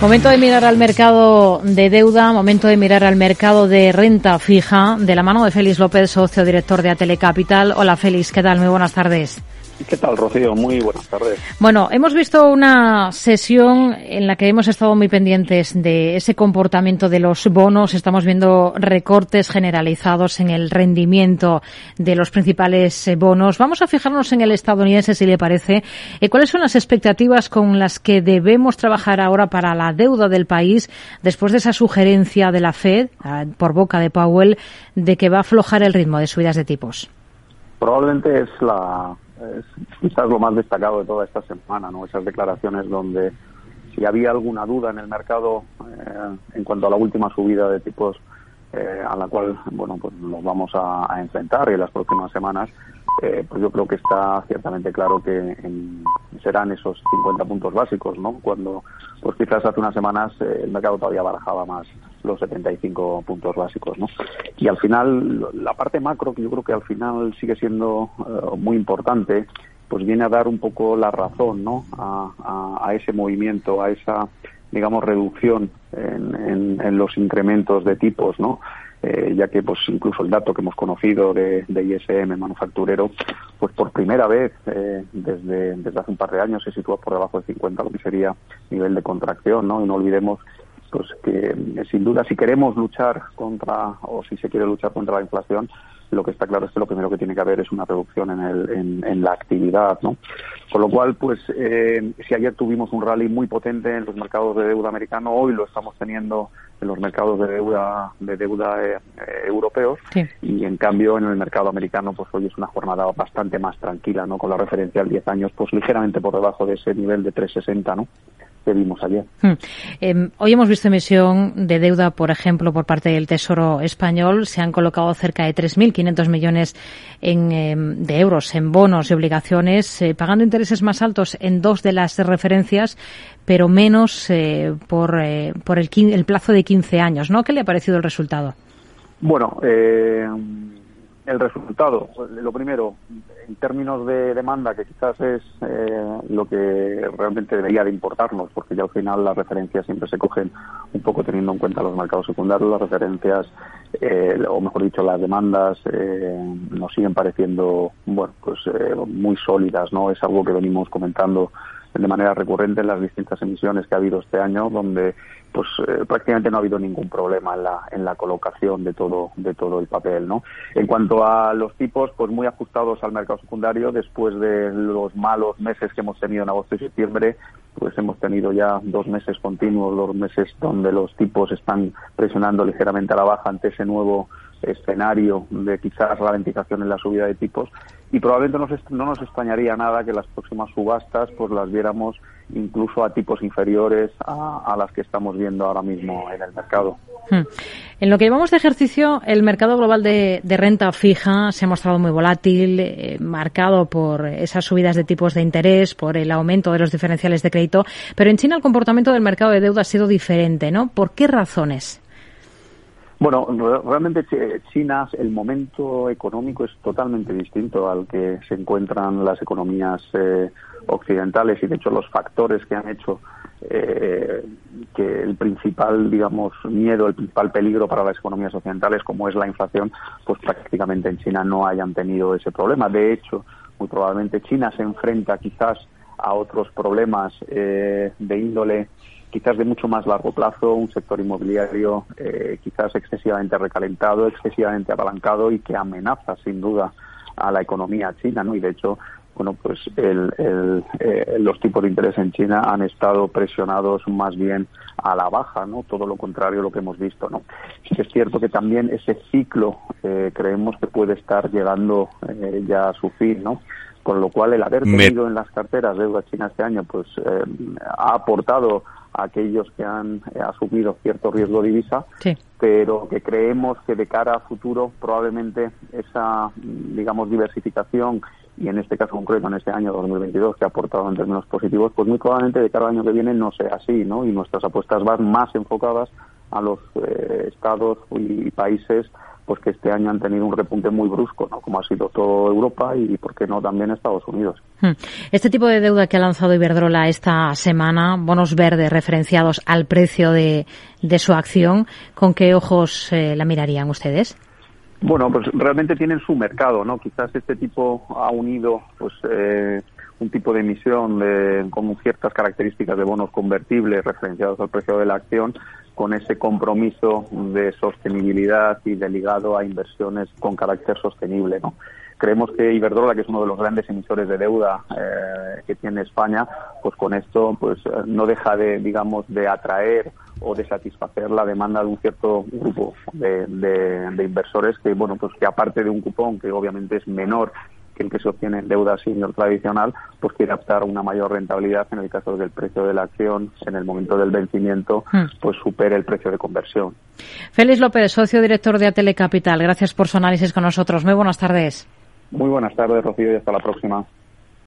Momento de mirar al mercado de deuda, momento de mirar al mercado de renta fija, de la mano de Félix López, socio director de Atelecapital. Hola Félix, ¿qué tal? Muy buenas tardes. ¿Qué tal, Rocío? Muy buenas tardes. Bueno, hemos visto una sesión en la que hemos estado muy pendientes de ese comportamiento de los bonos. Estamos viendo recortes generalizados en el rendimiento de los principales eh, bonos. Vamos a fijarnos en el estadounidense, si le parece. Eh, ¿Cuáles son las expectativas con las que debemos trabajar ahora para la deuda del país después de esa sugerencia de la Fed, ah, por boca de Powell, de que va a aflojar el ritmo de subidas de tipos? Probablemente es la es quizás lo más destacado de toda esta semana, ¿no? Esas declaraciones donde si había alguna duda en el mercado eh, en cuanto a la última subida de tipos eh, a la cual bueno pues nos vamos a, enfrentar en las próximas semanas eh, pues yo creo que está ciertamente claro que en, serán esos 50 puntos básicos, ¿no? Cuando, pues quizás hace unas semanas eh, el mercado todavía barajaba más los 75 puntos básicos, ¿no? Y al final, la parte macro, que yo creo que al final sigue siendo eh, muy importante, pues viene a dar un poco la razón, ¿no? A, a ese movimiento, a esa, digamos, reducción en, en, en los incrementos de tipos, ¿no? eh, ya que pues incluso el dato que hemos conocido de, ISM manufacturero, pues por primera vez eh, desde, desde hace un par de años se sitúa por debajo de 50, lo que sería nivel de contracción, ¿no? Y no olvidemos pues que eh, sin duda si queremos luchar contra o si se quiere luchar contra la inflación lo que está claro es que lo primero que tiene que haber es una reducción en, el, en, en la actividad, ¿no? Con lo cual, pues, eh, si ayer tuvimos un rally muy potente en los mercados de deuda americano, hoy lo estamos teniendo en los mercados de deuda de deuda eh, europeos sí. y en cambio en el mercado americano pues hoy es una jornada bastante más tranquila no con la referencia al 10 años pues ligeramente por debajo de ese nivel de 360 no que vimos ayer. Hmm. Eh, hoy hemos visto emisión de deuda, por ejemplo, por parte del Tesoro español. Se han colocado cerca de 3.500 millones en, eh, de euros en bonos y obligaciones, eh, pagando intereses más altos en dos de las referencias, pero menos eh, por, por el, el, plazo de 15 años. ¿no? ¿Qué le ha parecido el resultado? Bueno, eh, el resultado, lo primero, en términos de demanda, que quizás es eh, lo que realmente debería de importarnos, porque ya al final las referencias siempre se cogen un poco teniendo en cuenta los mercados secundarios, las referencias, eh, o mejor dicho, las demandas eh, nos siguen pareciendo, bueno, pues eh, muy sólidas, ¿no? Es algo que venimos comentando de manera recurrente en las distintas emisiones que ha habido este año, donde pues eh, prácticamente no ha habido ningún problema en la, en la colocación de todo, de todo el papel, ¿no? En cuanto a los tipos, pues muy ajustados al mercado secundario, después de los malos meses que hemos tenido en agosto y septiembre, pues hemos tenido ya dos meses continuos, dos meses donde los tipos están presionando ligeramente a la baja ante ese nuevo escenario de quizás ralentización en la subida de tipos y probablemente no nos, no nos extrañaría nada que las próximas subastas pues las viéramos incluso a tipos inferiores a, las que estamos viendo ahora mismo en el mercado. Hmm. En lo que llevamos de ejercicio, el mercado global de, de renta fija se ha mostrado muy volátil, eh, marcado por esas subidas de tipos de interés, por el aumento de los diferenciales de crédito, pero en China el comportamiento del mercado de deuda ha sido diferente, ¿no? ¿Por qué razones? Bueno, realmente China, el momento económico es totalmente distinto al que se encuentran las economías eh, occidentales y de hecho los factores que han hecho eh, que el principal, digamos, miedo, el principal peligro para las economías occidentales, como es la inflación, pues prácticamente en China no hayan tenido ese problema. De hecho, muy probablemente China se enfrenta quizás a otros problemas eh, de índole quizás de mucho más largo plazo, un sector inmobiliario eh, quizás excesivamente recalentado, excesivamente apalancado y que amenaza sin duda a la economía china, ¿no? Y de hecho, bueno, pues el, el, eh, los tipos de interés en China han estado presionados más bien a la baja, ¿no? Todo lo contrario a lo que hemos visto, ¿no? Es cierto que también ese ciclo eh, creemos que puede estar llegando eh, ya a su fin, ¿no? Con lo cual el haber tenido en las carteras deuda china este año, pues eh, ha aportado a aquellos que han eh, asumido cierto riesgo de divisa, sí. pero que creemos que de cara a futuro probablemente esa, digamos, diversificación y en este caso concreto, en este año 2022, que ha aportado en términos positivos, pues muy probablemente de cara al año que viene no sea así, ¿no? Y nuestras apuestas van más enfocadas a los eh, estados y países pues que este año han tenido un repunte muy brusco, ¿no? Como ha sido toda Europa y, ¿por qué no también Estados Unidos? Hmm. Este tipo de deuda que ha lanzado Iberdrola esta semana, bonos verdes referenciados al precio de, de su acción, ¿con qué ojos eh, la mirarían ustedes? Bueno, pues realmente tienen su mercado, ¿no? Quizás este tipo ha unido, pues, eh, un tipo de emisión de, con ciertas características de bonos convertibles referenciados al precio de la acción con ese compromiso de sostenibilidad y de ligado a inversiones con carácter sostenible. ¿no? Creemos que Iberdrola, que es uno de los grandes emisores de deuda eh, que tiene España, pues con esto pues eh, no deja de, digamos, de atraer o de satisfacer la demanda de un cierto grupo de, de inversores que, bueno, pues que aparte de un cupón que obviamente es menor el que se obtiene en deuda senior tradicional, pues quiere optar una mayor rentabilidad en el caso de que el precio de la acción en el momento del vencimiento hmm. pues supere el precio de conversión. Félix López, socio director de Atele Capital. Gracias por su análisis con nosotros. Muy buenas tardes. Muy buenas tardes, Rocío, y hasta la próxima.